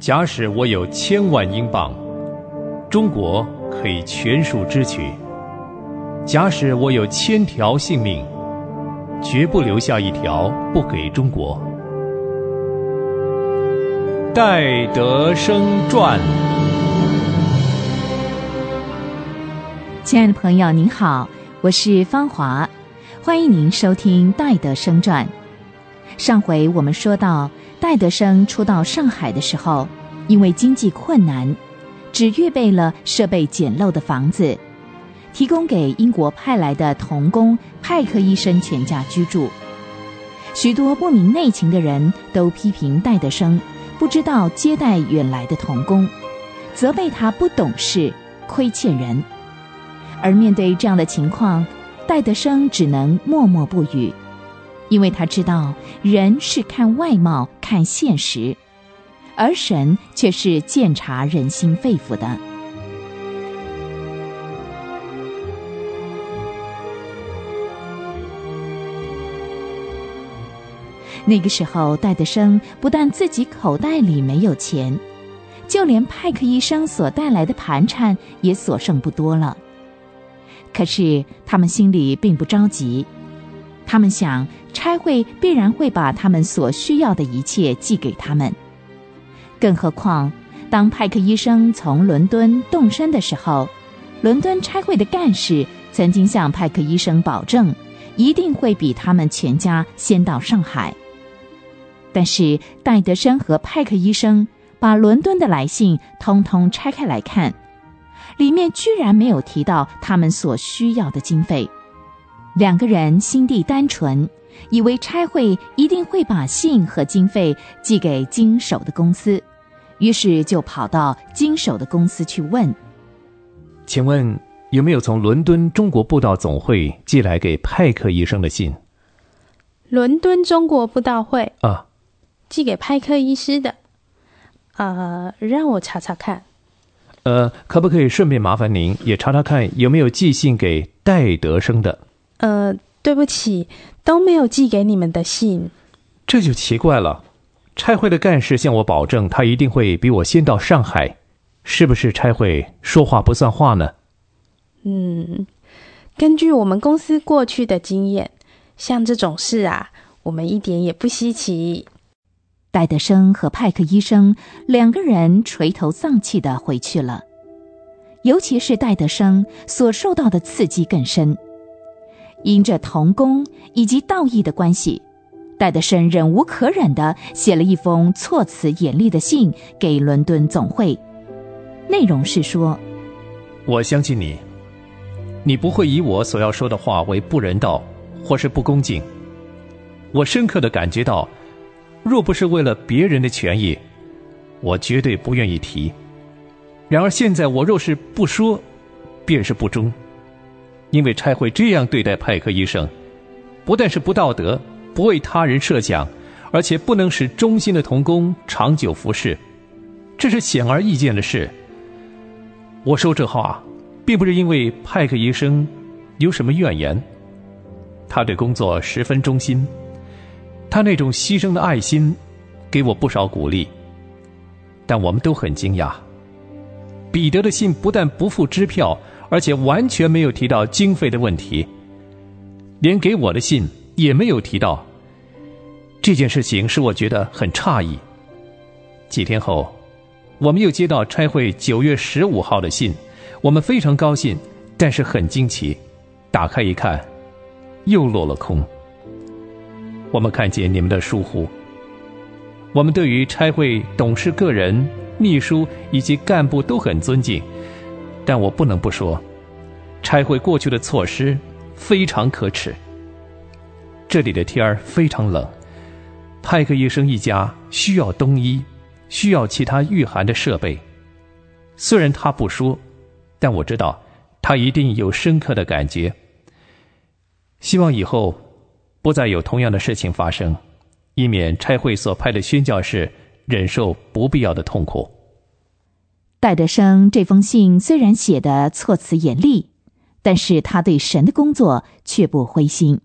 假使我有千万英镑，中国可以全数支取；假使我有千条性命，绝不留下一条不给中国。戴德生传。亲爱的朋友，您好，我是芳华，欢迎您收听戴德生传。上回我们说到。戴德生初到上海的时候，因为经济困难，只预备了设备简陋的房子，提供给英国派来的童工派克医生全家居住。许多不明内情的人都批评戴德生不知道接待远来的童工，责备他不懂事、亏欠人。而面对这样的情况，戴德生只能默默不语。因为他知道人是看外貌、看现实，而神却是鉴察人心肺腑的。那个时候，戴德生不但自己口袋里没有钱，就连派克医生所带来的盘缠也所剩不多了。可是他们心里并不着急。他们想，差会必然会把他们所需要的一切寄给他们。更何况，当派克医生从伦敦动身的时候，伦敦差会的干事曾经向派克医生保证，一定会比他们全家先到上海。但是戴德生和派克医生把伦敦的来信通通拆开来看，里面居然没有提到他们所需要的经费。两个人心地单纯，以为差会一定会把信和经费寄给经手的公司，于是就跑到经手的公司去问：“请问有没有从伦敦中国布道总会寄来给派克医生的信？”“伦敦中国布道会啊，寄给派克医师的。”“呃，让我查查看。”“呃，可不可以顺便麻烦您也查查看有没有寄信给戴德生的？”呃，对不起，都没有寄给你们的信。这就奇怪了。拆会的干事向我保证，他一定会比我先到上海。是不是拆会说话不算话呢？嗯，根据我们公司过去的经验，像这种事啊，我们一点也不稀奇。戴德生和派克医生两个人垂头丧气的回去了。尤其是戴德生所受到的刺激更深。因着同工以及道义的关系，戴德生忍无可忍的写了一封措辞严厉的信给伦敦总会，内容是说：“我相信你，你不会以我所要说的话为不人道或是不恭敬。我深刻的感觉到，若不是为了别人的权益，我绝对不愿意提。然而现在我若是不说，便是不忠。”因为差会这样对待派克医生，不但是不道德、不为他人设想，而且不能使忠心的童工长久服侍，这是显而易见的事。我说这话，并不是因为派克医生有什么怨言，他对工作十分忠心，他那种牺牲的爱心，给我不少鼓励。但我们都很惊讶，彼得的信不但不付支票。而且完全没有提到经费的问题，连给我的信也没有提到。这件事情使我觉得很诧异。几天后，我们又接到差会九月十五号的信，我们非常高兴，但是很惊奇。打开一看，又落了空。我们看见你们的疏忽。我们对于差会董事个人、秘书以及干部都很尊敬。但我不能不说，差会过去的措施非常可耻。这里的天儿非常冷，派克医生一家需要冬衣，需要其他御寒的设备。虽然他不说，但我知道他一定有深刻的感觉。希望以后不再有同样的事情发生，以免差会所派的宣教士忍受不必要的痛苦。戴德生这封信虽然写的措辞严厉，但是他对神的工作却不灰心，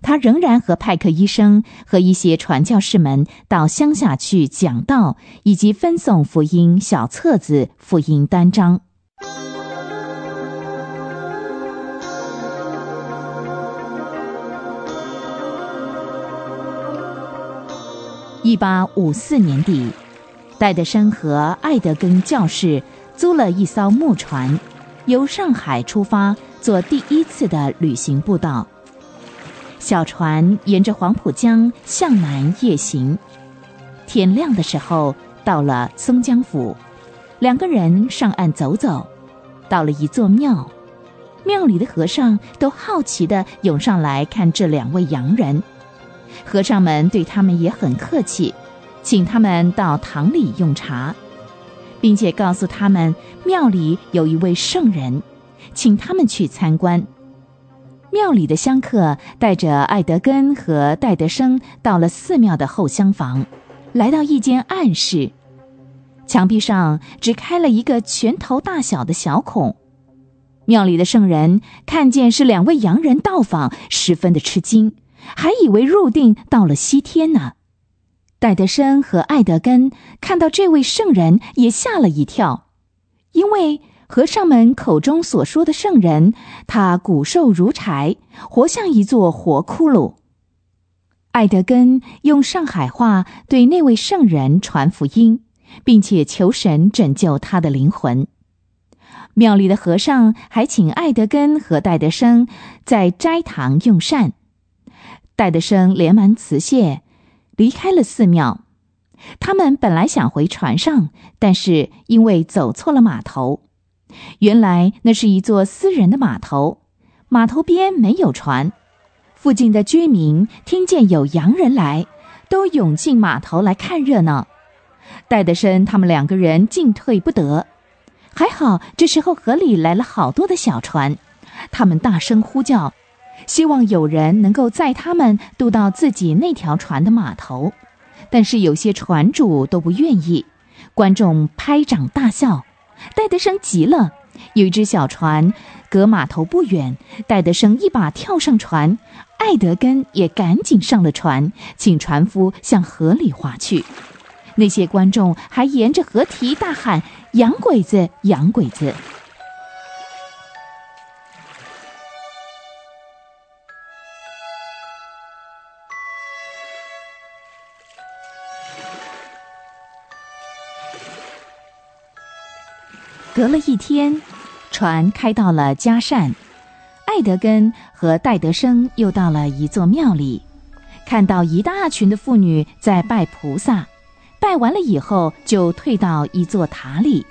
他仍然和派克医生和一些传教士们到乡下去讲道，以及分送福音小册子、福音单张。一八五四年底，戴德生和艾德根教士租了一艘木船，由上海出发，做第一次的旅行步道。小船沿着黄浦江向南夜行，天亮的时候到了松江府，两个人上岸走走，到了一座庙，庙里的和尚都好奇地涌上来看这两位洋人。和尚们对他们也很客气，请他们到堂里用茶，并且告诉他们庙里有一位圣人，请他们去参观。庙里的香客带着艾德根和戴德生到了寺庙的后厢房，来到一间暗室，墙壁上只开了一个拳头大小的小孔。庙里的圣人看见是两位洋人到访，十分的吃惊。还以为入定到了西天呢。戴德生和艾德根看到这位圣人，也吓了一跳，因为和尚们口中所说的圣人，他骨瘦如柴，活像一座活骷髅。艾德根用上海话对那位圣人传福音，并且求神拯救他的灵魂。庙里的和尚还请艾德根和戴德生在斋堂用膳。戴德生连忙辞谢，离开了寺庙。他们本来想回船上，但是因为走错了码头。原来那是一座私人的码头，码头边没有船。附近的居民听见有洋人来，都涌进码头来看热闹。戴德生他们两个人进退不得。还好这时候河里来了好多的小船，他们大声呼叫。希望有人能够载他们渡到自己那条船的码头，但是有些船主都不愿意。观众拍掌大笑，戴德生急了。有一只小船隔码头不远，戴德生一把跳上船，艾德根也赶紧上了船，请船夫向河里划去。那些观众还沿着河堤大喊：“洋鬼子，洋鬼子！”隔了一天，船开到了嘉善，艾德根和戴德生又到了一座庙里，看到一大群的妇女在拜菩萨，拜完了以后就退到一座塔里，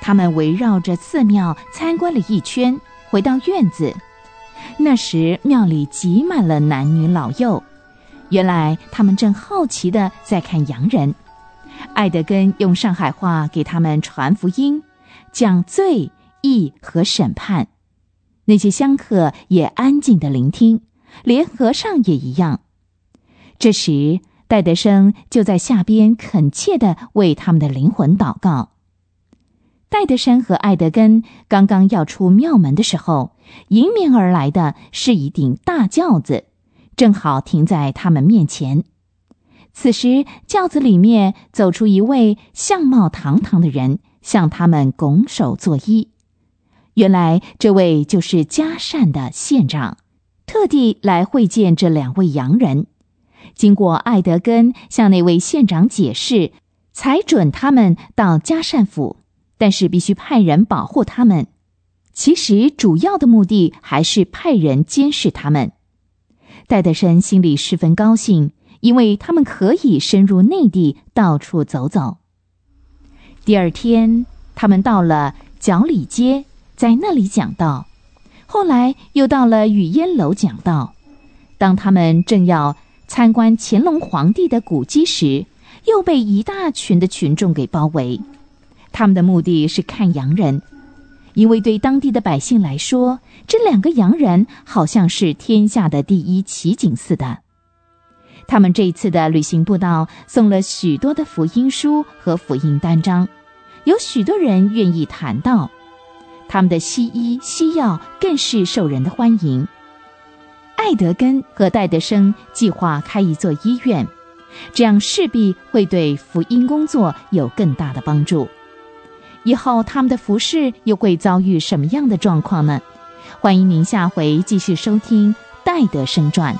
他们围绕着寺庙参观了一圈，回到院子。那时庙里挤满了男女老幼，原来他们正好奇的在看洋人。艾德根用上海话给他们传福音。讲罪、义和审判，那些香客也安静的聆听，连和尚也一样。这时，戴德生就在下边恳切的为他们的灵魂祷告。戴德生和艾德根刚刚要出庙门的时候，迎面而来的是一顶大轿子，正好停在他们面前。此时，轿子里面走出一位相貌堂堂的人。向他们拱手作揖。原来这位就是嘉善的县长，特地来会见这两位洋人。经过艾德根向那位县长解释，才准他们到嘉善府，但是必须派人保护他们。其实主要的目的还是派人监视他们。戴德生心里十分高兴，因为他们可以深入内地，到处走走。第二天，他们到了角里街，在那里讲道。后来又到了雨烟楼讲道。当他们正要参观乾隆皇帝的古迹时，又被一大群的群众给包围。他们的目的是看洋人，因为对当地的百姓来说，这两个洋人好像是天下的第一奇景似的。他们这一次的旅行步道送了许多的福音书和福音单张，有许多人愿意谈到，他们的西医西药更是受人的欢迎。艾德根和戴德生计划开一座医院，这样势必会对福音工作有更大的帮助。以后他们的服饰又会遭遇什么样的状况呢？欢迎您下回继续收听《戴德生传》。